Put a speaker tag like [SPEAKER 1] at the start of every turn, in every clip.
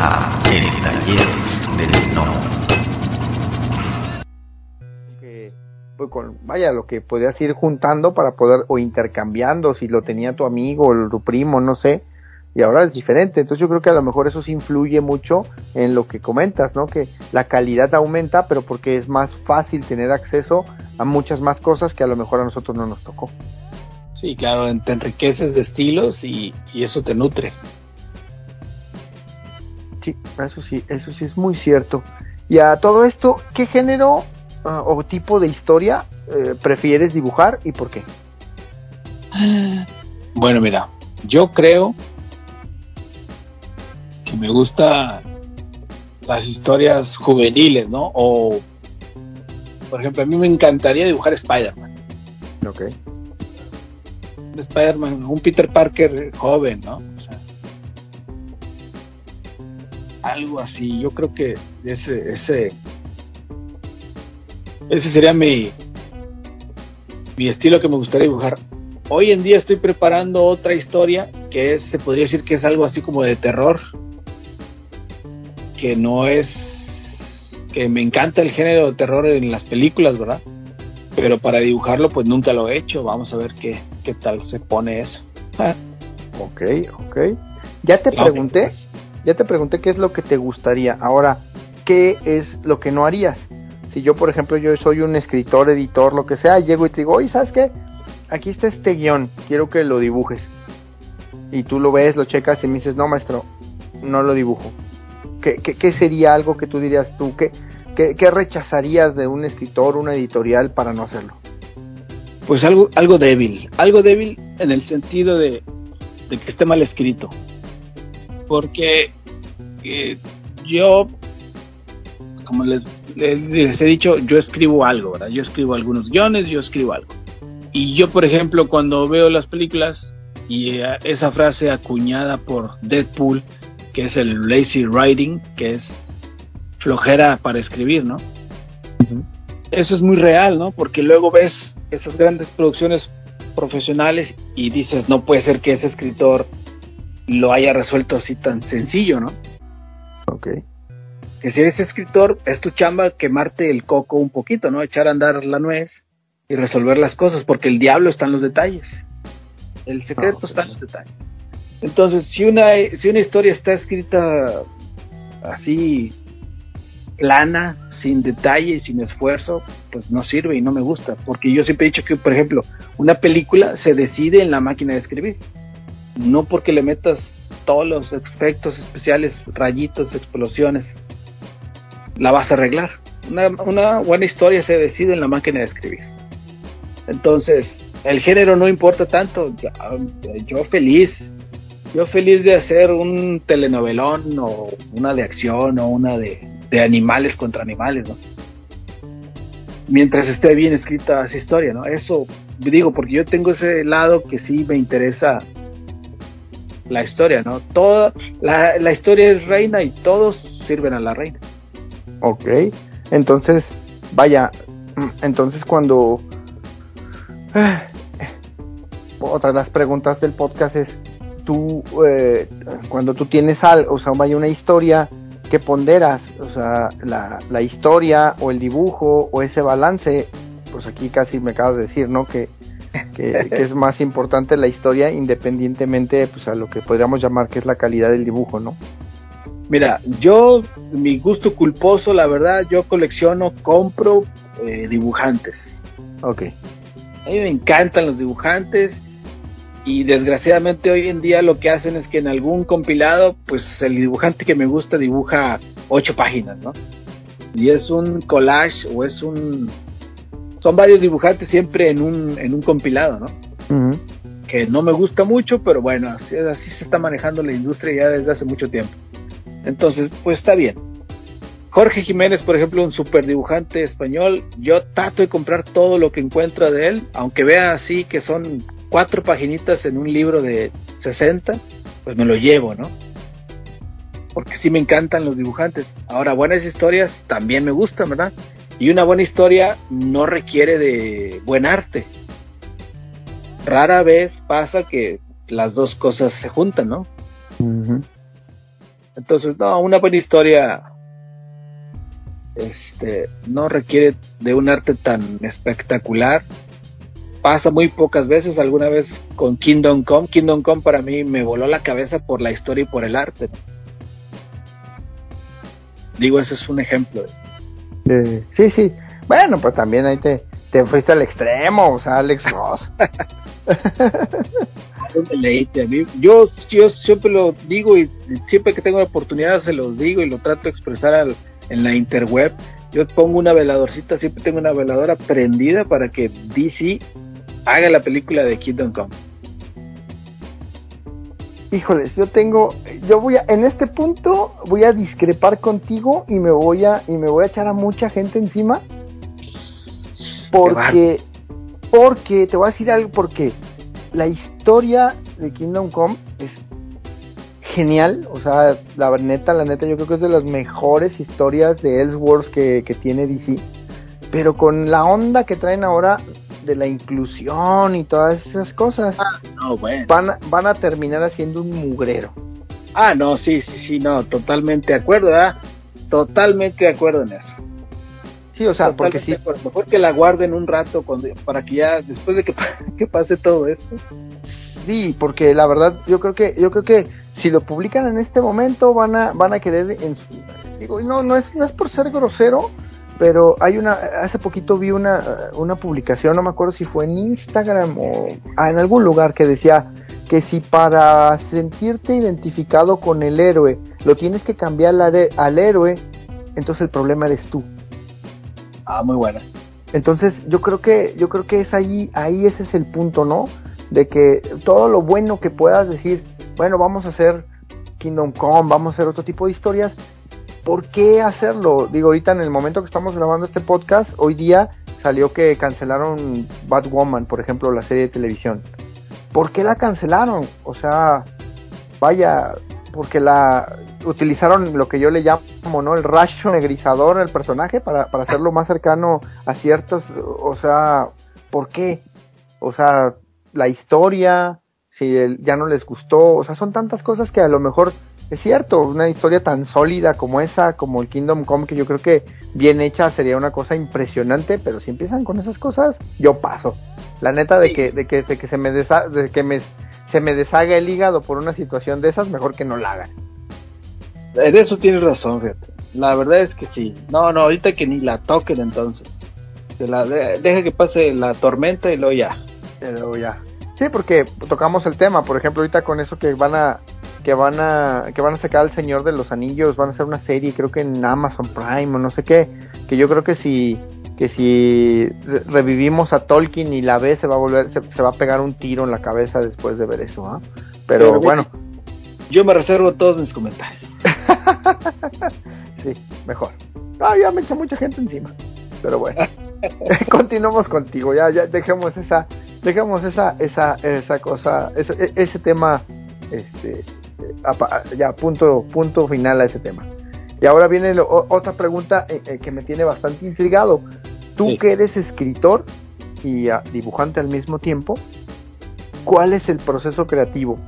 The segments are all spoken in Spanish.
[SPEAKER 1] a El Taller del No.
[SPEAKER 2] que pues, con, vaya lo que podías ir juntando para poder o intercambiando si lo tenía tu amigo o tu primo no sé y ahora es diferente entonces yo creo que a lo mejor eso sí influye mucho en lo que comentas no que la calidad aumenta pero porque es más fácil tener acceso a muchas más cosas que a lo mejor a nosotros no nos tocó
[SPEAKER 3] Sí, claro, te enriqueces de estilos y, y eso te nutre.
[SPEAKER 2] Sí, eso sí, eso sí es muy cierto. Y a todo esto, ¿qué género ah, o tipo de historia eh, prefieres dibujar y por qué?
[SPEAKER 3] Bueno, mira, yo creo que me gusta las historias juveniles, ¿no? O, por ejemplo, a mí me encantaría dibujar Spider-Man.
[SPEAKER 2] Ok.
[SPEAKER 3] Spider-Man, un Peter Parker joven, ¿no? Algo así. Yo creo que ese, ese, ese sería mi, mi estilo que me gustaría dibujar. Hoy en día estoy preparando otra historia que es, se podría decir que es algo así como de terror, que no es, que me encanta el género de terror en las películas, ¿verdad? Pero para dibujarlo pues nunca lo he hecho, vamos a ver qué, qué tal se pone eso.
[SPEAKER 2] Ok, ok. Ya te pregunté,
[SPEAKER 3] pues,
[SPEAKER 2] ya te pregunté qué es lo que te gustaría. Ahora, ¿qué es lo que no harías? Si yo, por ejemplo, yo soy un escritor, editor, lo que sea, llego y te digo, oye, ¿sabes qué? Aquí está este guion, quiero que lo dibujes. Y tú lo ves, lo checas y me dices, no, maestro, no lo dibujo. ¿Qué, qué, sería algo que tú dirías tú? ¿Qué, qué, qué rechazarías de un escritor, una editorial para no hacerlo?
[SPEAKER 3] Pues algo, algo débil, algo débil en el sentido de, de que esté mal escrito. Porque eh, yo, como les, les, les he dicho, yo escribo algo, ¿verdad? Yo escribo algunos guiones, yo escribo algo. Y yo, por ejemplo, cuando veo las películas y eh, esa frase acuñada por Deadpool, que es el lazy writing, que es flojera para escribir, ¿no? Eso es muy real, ¿no? Porque luego ves esas grandes producciones profesionales y dices, no puede ser que ese escritor lo haya resuelto así tan sencillo, ¿no?
[SPEAKER 2] Ok.
[SPEAKER 3] Que si eres escritor, es tu chamba quemarte el coco un poquito, ¿no? Echar a andar la nuez y resolver las cosas, porque el diablo está en los detalles. El secreto
[SPEAKER 2] Ah,
[SPEAKER 3] está en los detalles. Entonces, si una, si una historia está escrita así, plana, sin detalle y sin esfuerzo, pues no sirve y no me gusta. Porque yo siempre he dicho que, por ejemplo, una película se decide en la máquina de escribir. No porque le metas todos los efectos especiales, rayitos, explosiones, la vas a arreglar. Una, una buena historia se decide en la máquina de escribir. Entonces, el género no importa tanto. Ya- Yo feliz, yo feliz de hacer un telenovelón o una de acción o una de, de animales contra animales, ¿no? Mientras esté bien escrita esa historia, ¿no? Eso digo, porque yo tengo ese lado que sí me interesa la historia, ¿no? Toda la, la historia es reina y todos sirven a la reina.
[SPEAKER 2] Ok, entonces, vaya, mm, entonces cuando... Otra de las preguntas del podcast es, tú, eh, cuando tú tienes algo, o sea, vaya una historia, ¿qué ponderas? O sea, la, la historia o el dibujo o ese balance, pues aquí casi me acabas de decir, ¿no? Que, que, que es más importante la historia independientemente, pues a lo que podríamos llamar que es la calidad del dibujo, ¿no?
[SPEAKER 3] Mira, yo, mi gusto culposo, la verdad, yo colecciono, compro eh, dibujantes.
[SPEAKER 2] Ok,
[SPEAKER 3] A mí me encantan los dibujantes y desgraciadamente hoy en día lo que hacen es que en algún compilado, pues el dibujante que me gusta dibuja ocho páginas, ¿no? Y es un collage o es un... Son varios dibujantes siempre en un, en un compilado, ¿no? Que no me gusta mucho, pero bueno, así, así se está manejando la industria ya desde hace mucho tiempo. Entonces, pues está bien. Jorge Jiménez, por ejemplo, un super dibujante español, yo trato de comprar todo lo que encuentro de él, aunque vea así que son cuatro paginitas en un libro de 60, pues me lo llevo, ¿no? Porque sí me encantan los dibujantes. Ahora, buenas historias también me gustan, ¿verdad? Y una buena historia no requiere de buen arte. Rara vez pasa que las dos cosas se juntan, ¿no? Entonces, no, una buena historia este, no requiere de un arte tan espectacular. Pasa muy pocas veces, alguna vez con Kingdom Come. Kingdom Come para mí me voló la cabeza por la historia y por el arte. Digo, ese es un ejemplo.
[SPEAKER 2] Sí, sí. Bueno, pues también ahí te, te fuiste al extremo, o sea, Alex Ross.
[SPEAKER 3] Yo, yo siempre lo digo y siempre que tengo la oportunidad se los digo y lo trato de expresar al, en la interweb. Yo pongo una veladorcita, siempre tengo una veladora prendida para que DC haga la película de Kingdom Come.
[SPEAKER 2] Híjoles, yo tengo, yo voy a, en este punto voy a discrepar contigo y me voy a, y me voy a echar a mucha gente encima. Porque, porque, te voy a decir algo, porque la historia de Kingdom Come es genial, o sea, la neta, la neta, yo creo que es de las mejores historias de Ellsworth que, que tiene DC, pero con la onda que traen ahora de la inclusión y todas esas cosas,
[SPEAKER 3] ah, no, bueno.
[SPEAKER 2] van, a, van a terminar haciendo un mugrero.
[SPEAKER 3] Ah, no, sí, sí, sí, no, totalmente de acuerdo. Totalmente de acuerdo en eso.
[SPEAKER 2] Sí, o sea, porque sí.
[SPEAKER 3] Mejor que la guarden un rato cuando, para que ya, después de que, que pase todo esto,
[SPEAKER 2] sí, porque la verdad yo creo que yo creo que si lo publican en este momento van a van a querer en digo no no es no es por ser grosero pero hay una hace poquito vi una una publicación no me acuerdo si fue en Instagram o ah, en algún lugar que decía que si para sentirte identificado con el héroe lo tienes que cambiar al, al héroe entonces el problema eres tú.
[SPEAKER 3] Ah muy buena.
[SPEAKER 2] Entonces yo creo que yo creo que es ahí ahí ese es el punto no de que todo lo bueno que puedas decir, bueno, vamos a hacer Kingdom Come, vamos a hacer otro tipo de historias, ¿por qué hacerlo? Digo, ahorita en el momento que estamos grabando este podcast, hoy día salió que cancelaron Batwoman, por ejemplo, la serie de televisión. ¿Por qué la cancelaron? O sea, vaya, porque la utilizaron lo que yo le llamo, ¿no? El rayo negrizador el personaje para, para hacerlo más cercano a ciertos, o sea, ¿por qué? O sea, la historia, si ya no les gustó, o sea, son tantas cosas que a lo mejor es cierto, una historia tan sólida como esa, como el Kingdom Come, que yo creo que bien hecha sería una cosa impresionante, pero si empiezan con esas cosas, yo paso. La neta de que, de que, de que se me de que me, se me deshaga el hígado por una situación de esas, mejor que no la hagan.
[SPEAKER 3] En eso tienes razón, fíjate. La verdad es que sí. No, no, ahorita que ni la toquen entonces. la, deja que pase la tormenta y luego ya.
[SPEAKER 2] Pero ya. Sí, porque tocamos el tema, por ejemplo, ahorita con eso que van a que van a que van a sacar al Señor de los Anillos, van a hacer una serie, creo que en Amazon Prime o no sé qué, que yo creo que si que si revivimos a Tolkien y la ve se va a volver se, va a pegar un tiro en la cabeza después de ver eso, ¿ah? Pero, bueno,
[SPEAKER 3] yo me reservo todos mis comentarios.
[SPEAKER 2] sí, mejor. Ah, ya me echa mucha gente encima. Pero bueno. continuamos contigo, ya, ya dejemos esa, dejemos esa, esa, esa cosa, ese, e, ese tema, este, ya punto, punto final a ese tema. Y ahora viene otra pregunta eh, eh, que me tiene bastante intrigado. Tú que eres escritor y ah, dibujante al mismo tiempo, ¿cuál es el proceso creativo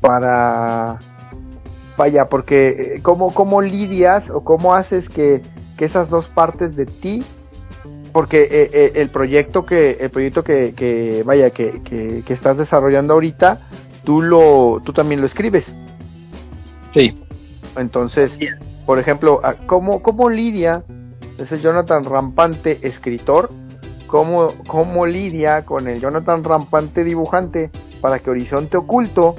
[SPEAKER 2] para, vaya, porque eh, cómo, cómo lidias o cómo haces que, que esas dos partes de ti porque eh, eh, el proyecto que el proyecto que, vaya que, que, estás desarrollando ahorita tú lo tú también lo escribes.
[SPEAKER 3] Sí.
[SPEAKER 2] Entonces por ejemplo ah, cómo cómo lidia ese Jonathan rampante escritor cómo cómo lidia con el Jonathan rampante dibujante para que Horizonte oculto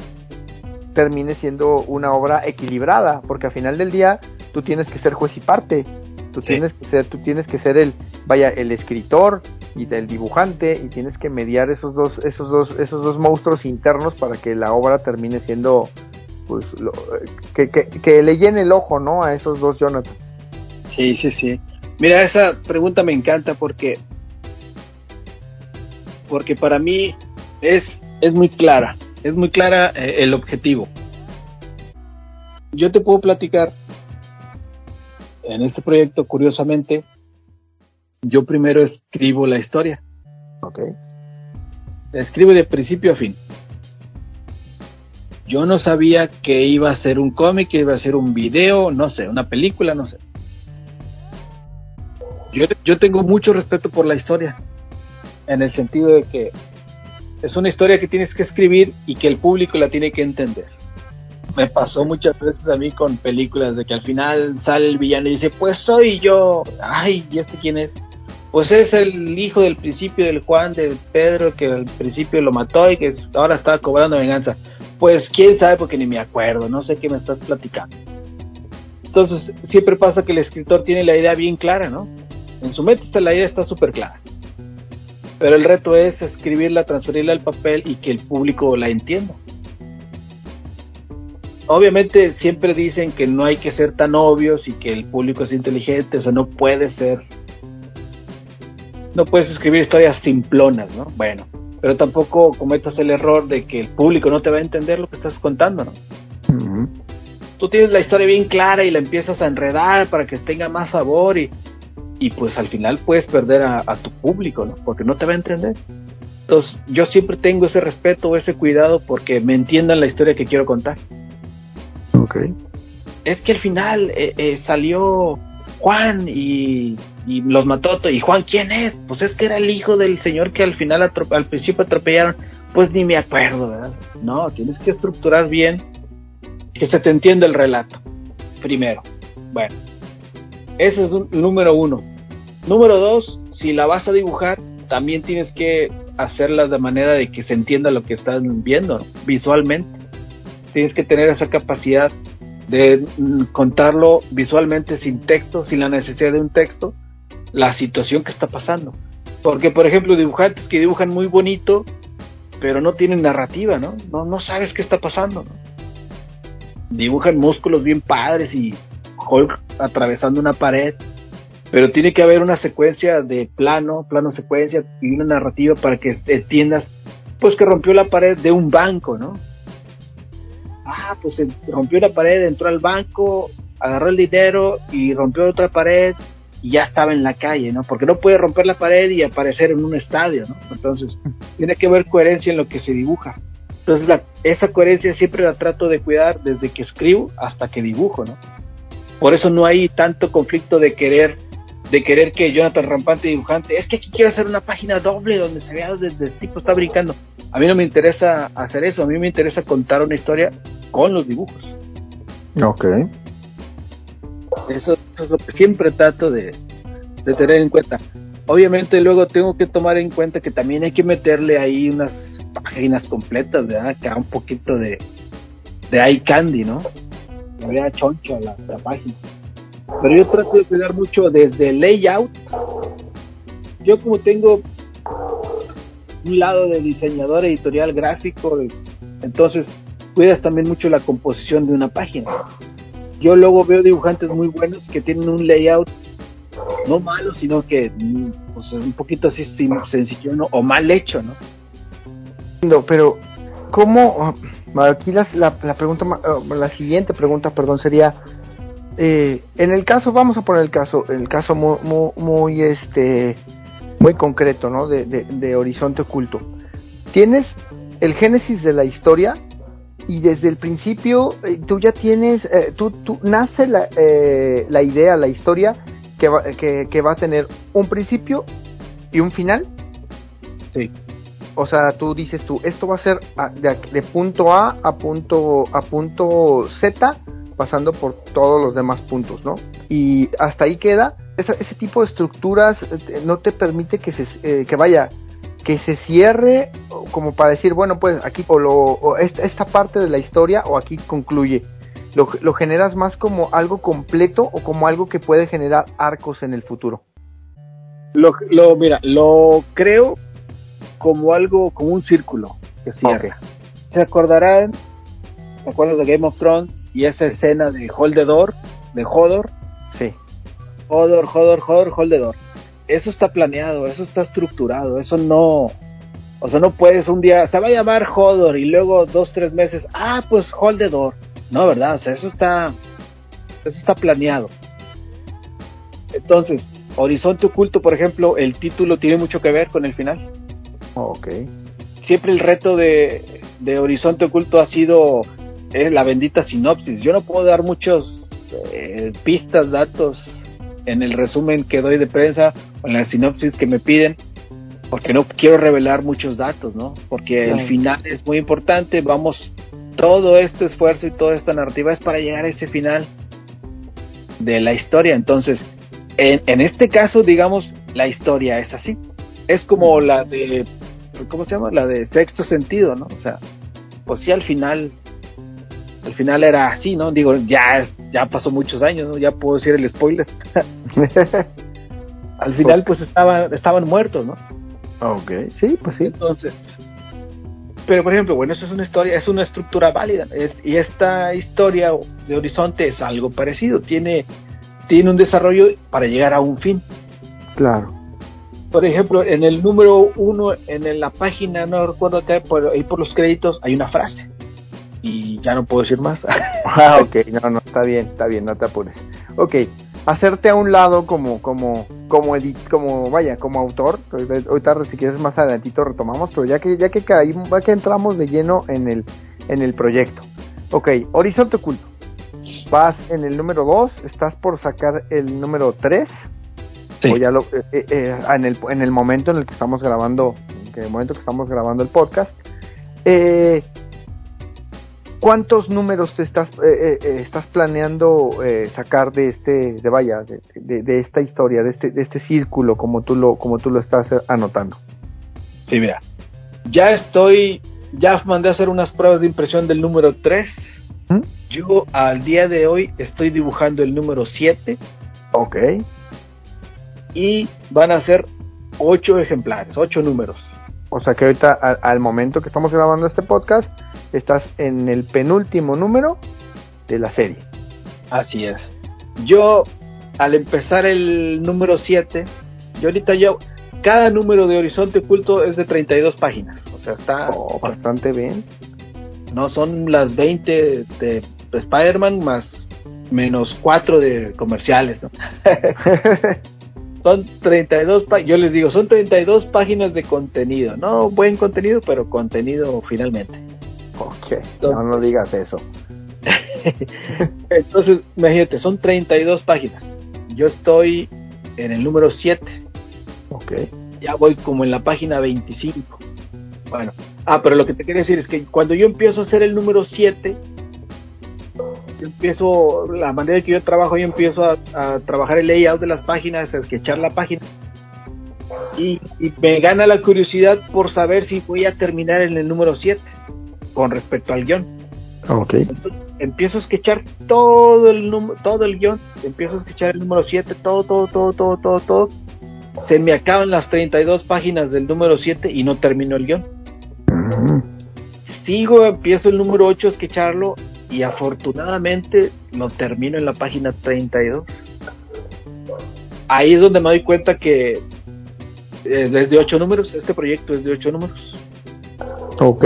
[SPEAKER 2] termine siendo una obra equilibrada porque al final del día tú tienes que ser juez y parte tú tienes que ser tú tienes que ser el vaya, el escritor y del dibujante y tienes que mediar esos dos, esos dos, esos dos monstruos internos para que la obra termine siendo, pues, que, que, le llene el ojo, ¿no? A esos dos Jonathan.
[SPEAKER 3] Sí, sí, sí. Mira, esa pregunta me encanta porque, porque para mí es, es muy clara, es muy clara eh, el objetivo. Yo te puedo platicar en este proyecto, curiosamente, yo primero escribo la historia.
[SPEAKER 2] Ok.
[SPEAKER 3] escribo de principio a fin. Yo no sabía que iba a ser un cómic, que iba a ser un video, no sé, una película, no sé. Yo, yo tengo mucho respeto por la historia, en el sentido de que es una historia que tienes que escribir y que el público la tiene que entender. Me pasó muchas veces a mí con películas de que al final sale el villano y dice, pues soy yo. Ay, ¿y este quién es? Pues es el hijo del principio del Juan, del Pedro, que al principio lo mató y que ahora está cobrando venganza. Pues quién sabe porque ni me acuerdo, no sé qué me estás platicando. Entonces, siempre pasa que el escritor tiene la idea bien clara, ¿no? En su mente está, la idea está súper clara. Pero el reto es escribirla, transferirla al papel y que el público la entienda. Obviamente siempre dicen que no hay que ser tan obvios y que el público es inteligente, o sea, no puede ser. No puedes escribir historias simplonas, ¿no? Bueno, pero tampoco cometas el error de que el público no te va a entender lo que estás contando, ¿no? Tú tienes la historia bien clara y la empiezas a enredar para que tenga más sabor y, y pues al final puedes perder a, tu público, ¿no? Porque no te va a entender. Entonces, yo siempre tengo ese respeto, ese cuidado porque me entiendan la historia que quiero contar. Es que al final eh, eh, salió Juan y, y, los mató. ¿Y Juan quién es? Pues es que era el hijo del señor que al final al principio atropellaron. Pues ni me acuerdo, ¿verdad? No, tienes que estructurar bien que se te entienda el relato. Primero. Bueno, ese es un, número uno. Número dos, si la vas a dibujar, también tienes que hacerla de manera de que se entienda lo que estás viendo visualmente. Tienes que tener esa capacidad de mm, contarlo visualmente sin texto, sin la necesidad de un texto, la situación que está pasando. Porque, por ejemplo, dibujantes que dibujan muy bonito, pero no tienen narrativa, ¿no? No, no sabes qué está pasando. Dibujan músculos bien padres y Hulk atravesando una pared, pero tiene que haber una secuencia de plano, plano secuencia y una narrativa para que entiendas, pues que rompió la pared de un banco, ¿no? Ah, pues rompió la pared, entró al banco, agarró el dinero y rompió otra pared y ya estaba en la calle, ¿no? Porque no puede romper la pared y aparecer en un estadio, ¿no? Entonces, tiene que haber coherencia en lo que se dibuja. Entonces, esa coherencia siempre la trato de cuidar desde que escribo hasta que dibujo, ¿no? Por eso no hay tanto conflicto de querer de querer que Jonathan Rampante dibujante, es que aquí quiero hacer una página doble donde se vea desde el tipo está brincando. A mí no me interesa hacer eso, a mí me interesa contar una historia con los dibujos.
[SPEAKER 2] Ok.
[SPEAKER 3] Eso, es lo que siempre trato de, tener en cuenta. Obviamente luego tengo que tomar en cuenta que también hay que meterle ahí unas páginas completas, ¿verdad? Que un poquito de, de eye candy, ¿no? me vea choncho la, la página. Pero yo trato de cuidar mucho desde layout. Yo como tengo un lado de diseñador editorial gráfico, entonces cuidas también mucho la composición de una página. Yo luego veo dibujantes muy buenos que tienen un layout no malo, sino que pues, un poquito así sencillo o mal hecho, ¿no?
[SPEAKER 2] Pero, ¿cómo? Aquí la, la, pregunta, eh, la siguiente pregunta, perdón, sería, eh, en el caso, vamos a poner el caso, el caso muy, muy, este, muy concreto, ¿no? De, de, Horizonte Oculto. Tienes el génesis de la historia y desde el principio eh, tú ya tienes, tú, tú, nace la, la, idea, la historia que va, que, que va a tener un principio y un final.
[SPEAKER 3] Sí
[SPEAKER 2] o sea, tú dices tú, esto va a ser de, punto A a punto, a punto Z, pasando por todos los demás puntos, ¿no? Y hasta ahí queda. Ese, tipo de estructuras eh, no te permite que se eh, que vaya que se cierre como para decir bueno pues aquí o, lo, esta, parte de la historia o aquí concluye lo, lo generas más como algo completo o como algo que puede generar arcos en el futuro
[SPEAKER 3] lo, lo mira lo creo como algo, como un círculo que cierra. ¿Se acordarán? ¿Te acuerdas de Game of Thrones? Y esa escena de Holdedor, de Hodor.
[SPEAKER 2] Sí.
[SPEAKER 3] Hodor, Hodor, Hodor, Holdedor. Eso está planeado, eso está estructurado, eso no. O sea, no puedes un día, se va a llamar Hodor y luego dos, tres meses, ah, pues Holdedor. No, ¿verdad? O sea, eso está. Eso está planeado. Entonces, Horizonte Oculto, por ejemplo, el título tiene mucho que ver con el final.
[SPEAKER 2] Ok.
[SPEAKER 3] Siempre el reto de, Horizonte Oculto ha sido es la bendita sinopsis. Yo no puedo dar muchos eh, pistas, datos en el resumen que doy de prensa o en la sinopsis que me piden, porque no quiero revelar muchos datos, ¿no? Porque el final es muy importante, vamos, todo este esfuerzo y toda esta narrativa es para llegar a ese final de la historia. Entonces, en, en este caso, digamos, la historia es así. Es como la de, ¿cómo se llama? La de sexto sentido, ¿no? O sea, pues sí, al final, al final era así, ¿no? Digo, ya, ya pasó muchos años, ¿no? Ya puedo decir el spoiler. al final, pues estaban, estaban muertos, ¿no?
[SPEAKER 2] Ok, sí, pues sí.
[SPEAKER 3] Entonces, pero por ejemplo, bueno, eso es una historia, es una estructura válida. Es, y esta historia de Horizonte es algo parecido. Tiene, tiene un desarrollo para llegar a un fin.
[SPEAKER 2] Claro.
[SPEAKER 3] Por ejemplo, en el número uno, en la página, no recuerdo qué, por, ahí por los créditos hay una frase. Y ya no puedo decir más.
[SPEAKER 2] ah, ok, no, no, está bien, está bien, no te apures. Ok, hacerte a un lado como, como, como edit, como, vaya, como autor. Ahorita si quieres más adelantito retomamos, pero ya que, ya que caímos, ya que entramos de lleno en el, en el proyecto. Ok, Horizonte Oculto. Vas en el número 2, estás por sacar el número 3
[SPEAKER 3] Sí.
[SPEAKER 2] o ya lo, eh, eh, eh, en, el, en el momento en el que estamos grabando, en el momento que estamos grabando el podcast, eh, ¿cuántos números te estás, eh, eh, estás planeando sacar de este, de vaya, de, de, de, esta historia, de este, de este círculo, como tú lo, como tú lo estás anotando?
[SPEAKER 3] Sí, mira, ya estoy, ya mandé a hacer unas pruebas de impresión del número 3. ¿Mm? Yo al día de hoy estoy dibujando el número 7.
[SPEAKER 2] Ok
[SPEAKER 3] y van a ser ocho ejemplares, ocho números.
[SPEAKER 2] O sea que ahorita al, al, momento que estamos grabando este podcast, estás en el penúltimo número de la serie.
[SPEAKER 3] Así es. Yo, al empezar el número 7, yo ahorita yo, cada número de Horizonte Oculto es de 32 páginas. O sea, está...
[SPEAKER 2] Oh, bastante bien.
[SPEAKER 3] No, son las 20 de Spider-Man más menos 4 de comerciales. ¿no? son 32 yo les digo, son 32 páginas de contenido, no buen contenido, pero contenido finalmente.
[SPEAKER 2] Ok, Entonces, no, no digas eso.
[SPEAKER 3] Entonces, imagínate, son 32 páginas. Yo estoy en el número 7.
[SPEAKER 2] Ok.
[SPEAKER 3] Ya voy como en la página 25. Bueno, ah, pero lo que te quería decir es que cuando yo empiezo a hacer el número 7, yo empiezo, la manera que yo trabajo, yo empiezo a, a, trabajar el layout de las páginas, a sketchar la página. Y, y, me gana la curiosidad por saber si voy a terminar en el número 7 con respecto al guion.
[SPEAKER 2] Ok.
[SPEAKER 3] Entonces, empiezo a sketchar todo el todo el guion, empiezo a sketchar el número 7, todo, todo, todo, todo, todo, todo. Se me acaban las 32 páginas del número 7 y no termino el guion.
[SPEAKER 2] Uh -huh.
[SPEAKER 3] Sigo, empiezo el número 8 a sketcharlo y afortunadamente lo termino en la página 32. Ahí es donde me doy cuenta que es de 8 números, este proyecto es de 8 números.
[SPEAKER 2] Ok,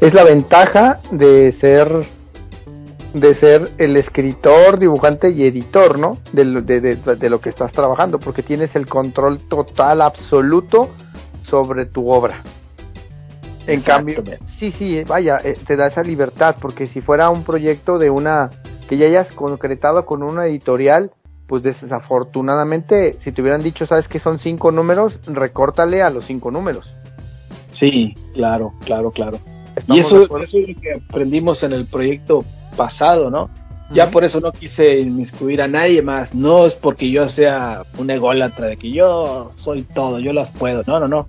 [SPEAKER 2] es la ventaja de ser de ser el escritor, dibujante y editor, ¿no? De, de, de, de, lo que estás trabajando, porque tienes el control total, absoluto sobre tu obra. En cambio, sí, sí, vaya, eh, te da esa libertad, porque si fuera un proyecto de una, que ya hayas concretado con una editorial, pues desafortunadamente, si te hubieran dicho, sabes que son cinco números, recórtale a los cinco números.
[SPEAKER 3] Sí, claro, claro, claro. Y eso, eso, es lo que aprendimos en el proyecto pasado, ¿no? Ya uh -huh. por eso no quise inmiscuir a nadie más. No es porque yo sea un ególatra de que yo soy todo, yo las puedo. No, no, no.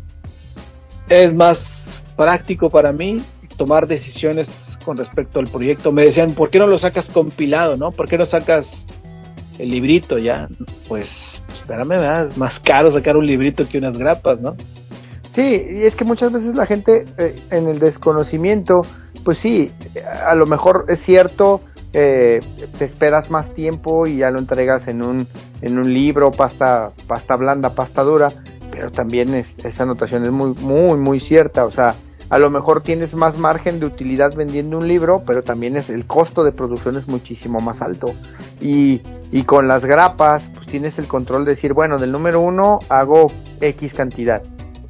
[SPEAKER 3] Es más práctico para mí tomar decisiones con respecto al proyecto. Me decían, ¿por qué no lo sacas compilado, no? ¿Por qué no sacas el librito ya? Pues, espérame, ¿verdad? es más caro sacar un librito que unas grapas, ¿no?
[SPEAKER 2] Sí, y es que muchas veces la gente eh, en el desconocimiento, pues sí, a lo mejor es cierto, eh, te esperas más tiempo y ya lo entregas en un, en un libro, pasta, pasta blanda, pasta dura, pero también es, esa anotación es muy, muy, muy cierta, o sea, a lo mejor tienes más margen de utilidad vendiendo un libro, pero también es el costo de producción es muchísimo más alto. Y, y con las grapas, pues tienes el control de decir, bueno, del número uno hago X cantidad.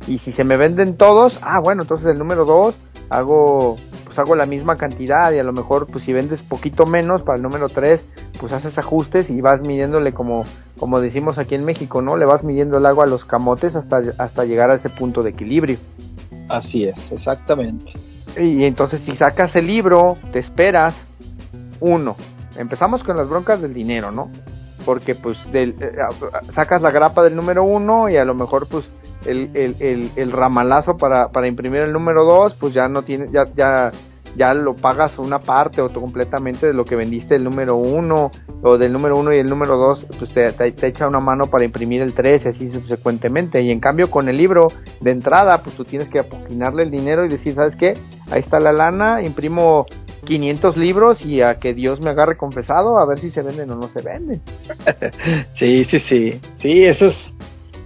[SPEAKER 2] Y si se me venden todos, ah, bueno, entonces el número dos hago pues hago la misma cantidad y a lo mejor pues si vendes poquito menos para el número 3, pues haces ajustes y vas midiéndole como, como decimos aquí en México, ¿no? Le vas midiendo el agua a los camotes hasta, hasta llegar a ese punto de equilibrio.
[SPEAKER 3] Así es, exactamente.
[SPEAKER 2] Y entonces si sacas el libro, te esperas, uno, empezamos con las broncas del dinero, ¿no? Porque pues del, eh, sacas la grapa del número uno y a lo mejor pues el, el, el, ramalazo para, para imprimir el número 2, pues ya no tiene, ya, ya, ya lo pagas una parte o completamente de lo que vendiste el número 1 o del número 1 y el número 2, pues te, te, echa una mano para imprimir el 3 y así subsecuentemente. Y en cambio con el libro de entrada, pues tú tienes que apoquinarle el dinero y decir, ¿sabes qué? Ahí está la lana, imprimo 500 libros y a que Dios me agarre confesado a ver si se venden o no se venden.
[SPEAKER 3] sí, sí, sí. Sí, eso es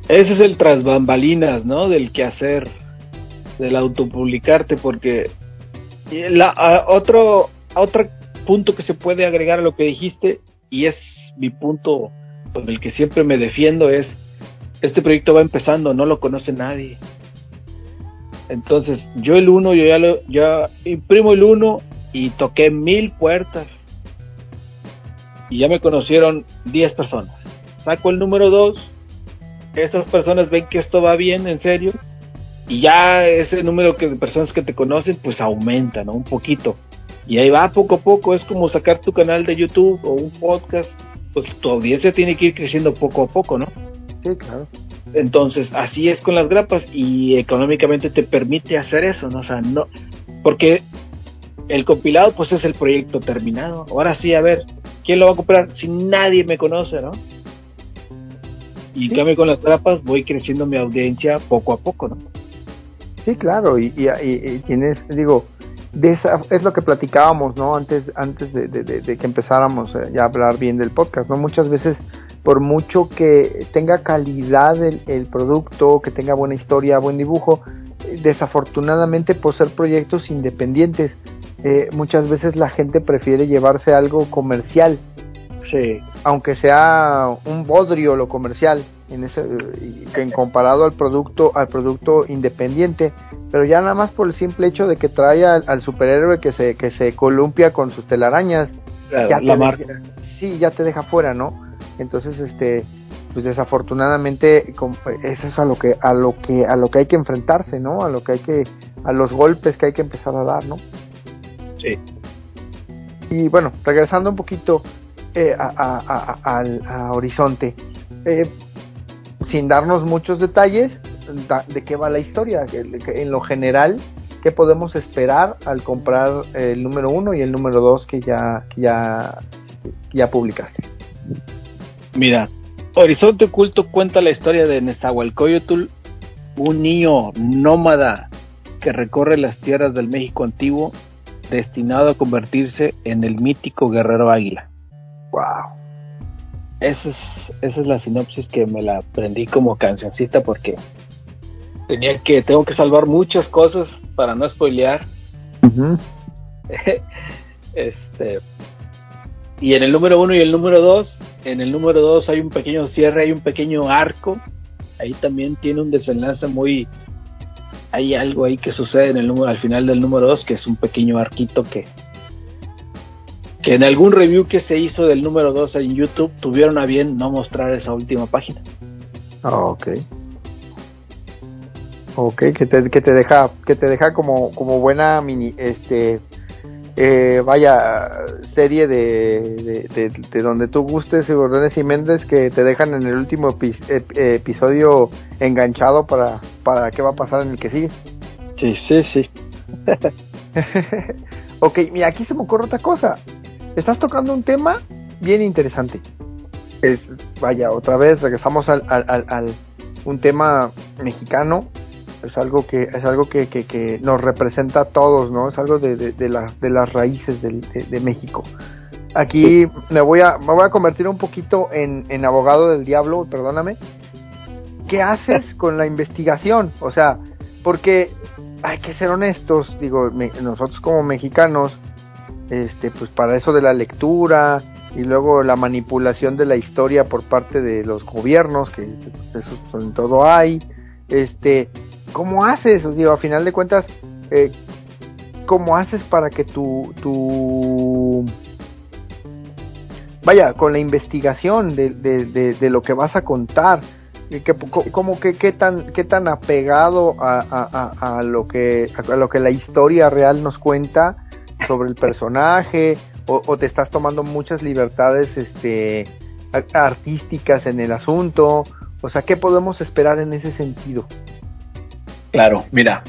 [SPEAKER 3] ese es el tras bambalinas, ¿no? Del quehacer, del autopublicarte, porque la, otro, otro punto que se puede agregar a lo que dijiste, y es mi punto con el que siempre me defiendo, es, este proyecto va empezando, no lo conoce nadie. Entonces, yo el uno, yo ya, lo, ya imprimo el uno y toqué mil puertas. Y ya me conocieron 10 personas. Saco el número 2 esas personas ven que esto va bien, en serio, y ya ese número de personas que te conocen, pues aumenta, ¿no? Un poquito. Y ahí va poco a poco, es como sacar tu canal de YouTube o un podcast, pues tu audiencia tiene que ir creciendo poco a poco, ¿no?
[SPEAKER 2] Sí, claro.
[SPEAKER 3] Entonces, así es con las grapas y económicamente te permite hacer eso, ¿no? O sea, no, porque el compilado pues es el proyecto terminado. Ahora sí, a ver, ¿quién lo va a comprar si nadie me conoce, ¿no? Y en cambio con las grapas voy creciendo mi audiencia poco a poco, ¿no?
[SPEAKER 2] Sí, claro, y, tienes, digo, de esa, es lo que platicábamos, ¿no? Antes, antes de, que empezáramos eh, ya a hablar bien del podcast, ¿no? Muchas veces, por mucho que tenga calidad el, el producto, que tenga buena historia, buen dibujo, desafortunadamente por ser proyectos independientes, eh, muchas veces la gente prefiere llevarse algo comercial
[SPEAKER 3] Sí.
[SPEAKER 2] Aunque sea un bodrio lo comercial, en ese, que en comparado al producto, al producto independiente, pero ya nada más por el simple hecho de que trae al, superhéroe que se, que se columpia con sus telarañas,
[SPEAKER 3] ya la marca.
[SPEAKER 2] sí, ya te deja fuera, ¿no? Entonces, este, pues desafortunadamente eso es a lo que a lo que a lo que hay que enfrentarse, ¿no? A lo que hay que a los golpes que hay que empezar a dar, ¿no?
[SPEAKER 3] Sí.
[SPEAKER 2] Y bueno, regresando un poquito eh, a, Horizonte. Eh, sin darnos muchos detalles de qué va la historia, en lo general, qué podemos esperar al comprar el número uno y el número dos que ya, ya, ya publicaste.
[SPEAKER 3] Mira, Horizonte Oculto cuenta la historia de Nezahualcóyotl, un niño nómada que recorre las tierras del México antiguo, destinado a convertirse en el mítico guerrero águila.
[SPEAKER 2] Wow.
[SPEAKER 3] Esa es, esa es la sinopsis que me la aprendí como cancioncita porque tenía que, tengo que salvar muchas cosas para no spoilear. este y en el número uno y el número dos, en el número dos hay un pequeño cierre, hay un pequeño arco. Ahí también tiene un desenlace muy. Hay algo ahí que sucede en el número, al final del número dos, que es un pequeño arquito que, que en algún review que se hizo del número 2 en YouTube tuvieron a bien no mostrar esa última página.
[SPEAKER 2] Ah, ok. Ok, que te, que te deja, que te deja como, como buena mini, este, eh, vaya, serie de, de, donde tú gustes, Gordones y Méndez, que te dejan en el último episodio enganchado para, para qué va a pasar en el que sigue.
[SPEAKER 3] Sí, sí, sí.
[SPEAKER 2] ok, mira, aquí se me ocurre otra cosa estás tocando un tema bien interesante. Es, vaya, otra vez regresamos al, al, un tema mexicano. Es algo que es algo que, que, nos representa a todos, ¿no? Es algo de, de, las, de las raíces de, de, México. Aquí me voy a, me voy a convertir un poquito en, en abogado del diablo, perdóname. ¿Qué haces con la investigación? O sea, porque hay que ser honestos, digo, nosotros como mexicanos este, pues para eso de la lectura y luego la manipulación de la historia por parte de los gobiernos, que eso en todo hay, este, ¿cómo haces? O digo, a final de cuentas, eh, cómo haces para que tu, tu vaya, con la investigación de, de, de, lo que vas a contar, que, como que qué tan, qué tan apegado a, a, a, lo que, a lo que la historia real nos cuenta sobre el personaje, o, o te estás tomando muchas libertades este, artísticas en el asunto, o sea, ¿qué podemos esperar en ese sentido?
[SPEAKER 3] Claro, mira,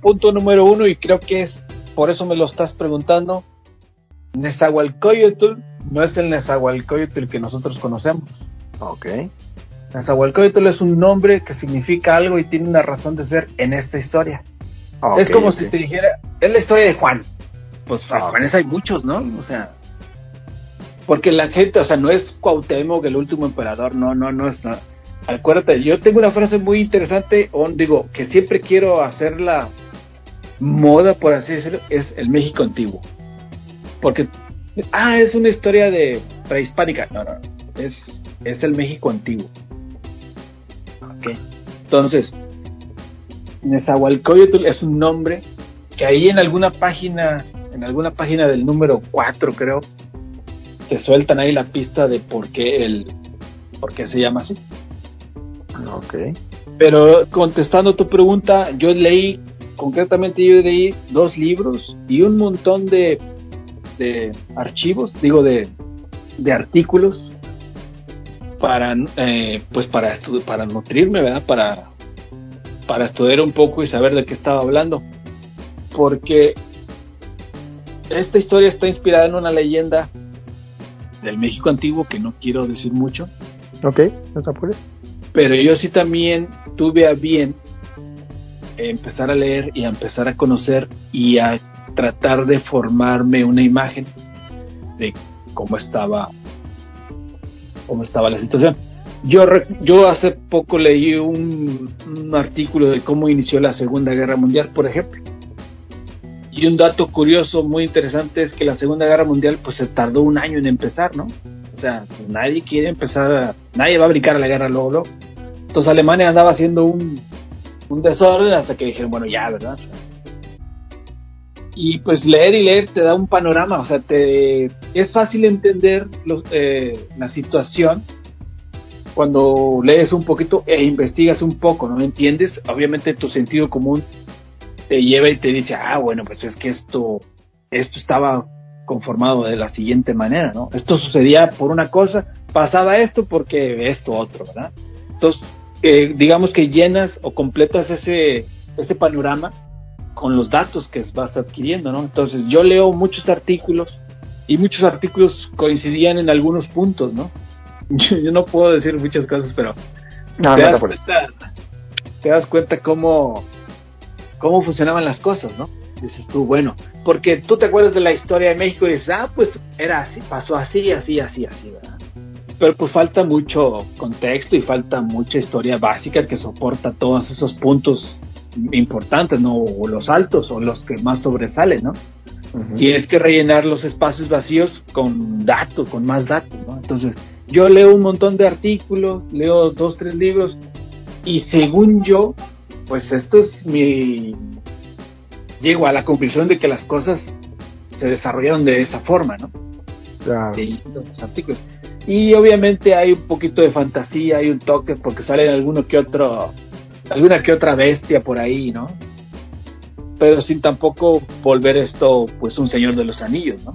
[SPEAKER 3] punto número uno, y creo que es por eso me lo estás preguntando. Nezahualcóyotl no es el Nezahualcóyotl que nosotros conocemos.
[SPEAKER 2] Ok.
[SPEAKER 3] Nezahualcóyotl es un nombre que significa algo y tiene una razón de ser en esta historia. es como si te dijera, es la historia de Juan. Pues Juanes hay muchos, ¿no? O sea, porque la gente, o sea, no es Cuauhtémoc el último emperador, no, no, no es nada. Acuérdate, yo tengo una frase muy interesante, o digo, que siempre quiero hacerla moda, por así decirlo, es el México antiguo. Porque, ah, es una historia de prehispánica. No, no, es, es el México antiguo. Ok. Entonces, Nezahualcóyotl es un nombre que ahí en alguna página, en alguna página del número 4 creo, te sueltan ahí la pista de por qué el, por qué se llama así.
[SPEAKER 2] Ok.
[SPEAKER 3] Pero contestando tu pregunta, yo leí, concretamente yo leí dos libros y un montón de, de archivos, digo de, de artículos para eh, pues para para nutrirme, ¿verdad? Para para estudiar un poco y saber de qué estaba hablando. Porque esta historia está inspirada en una leyenda del México antiguo que no quiero decir mucho.
[SPEAKER 2] Ok, no te apures.
[SPEAKER 3] Pero yo sí también tuve a bien empezar a leer y a empezar a conocer y a tratar de formarme una imagen de cómo estaba cómo estaba la situación. Yo, yo hace poco leí un, un artículo de cómo inició la Segunda Guerra Mundial, por ejemplo. Y un dato curioso, muy interesante, es que la Segunda Guerra Mundial pues se tardó un año en empezar, ¿no? O sea, pues nadie quiere empezar, nadie va a brincar a la guerra luego, luego. Entonces Alemania andaba haciendo un, un desorden hasta que dijeron, bueno, ya, ¿verdad? Y pues leer y leer te da un panorama, o sea, te, es fácil entender eh, la situación cuando lees un poquito e investigas un poco, ¿no? ¿Entiendes? Obviamente tu sentido común te lleva y te dice, ah, bueno, pues es que esto, esto estaba conformado de la siguiente manera, ¿no? Esto sucedía por una cosa, pasaba esto porque esto otro, ¿verdad? Entonces, eh, digamos que llenas o completas ese, ese panorama con los datos que vas adquiriendo, ¿no? Entonces, yo leo muchos artículos y muchos artículos coincidían en algunos puntos, ¿no? Yo, no puedo decir muchas cosas, pero
[SPEAKER 2] no,
[SPEAKER 3] te,
[SPEAKER 2] no
[SPEAKER 3] das cuenta, te das cuenta cómo, cómo funcionaban las cosas, ¿no? Dices tú, bueno, porque tú te acuerdas de la historia de México y dices, ah, pues era así, pasó así, así, así, así, ¿verdad? Pero pues falta mucho contexto y falta mucha historia básica que soporta todos esos puntos importantes, ¿no? O los altos o los que más sobresalen, ¿no? Tienes que rellenar los espacios vacíos con datos, con más datos, ¿no? Entonces, yo leo un montón de artículos, leo dos, tres libros y según yo, pues esto es mi... Llego a la conclusión de que las cosas se desarrollaron de esa forma, ¿no?
[SPEAKER 2] Claro.
[SPEAKER 3] leyendo los artículos. Y obviamente hay un poquito de fantasía, hay un toque porque salen alguno que otro, alguna que otra bestia por ahí, ¿no? Pero sin tampoco volver esto, pues, un señor de los anillos, ¿no?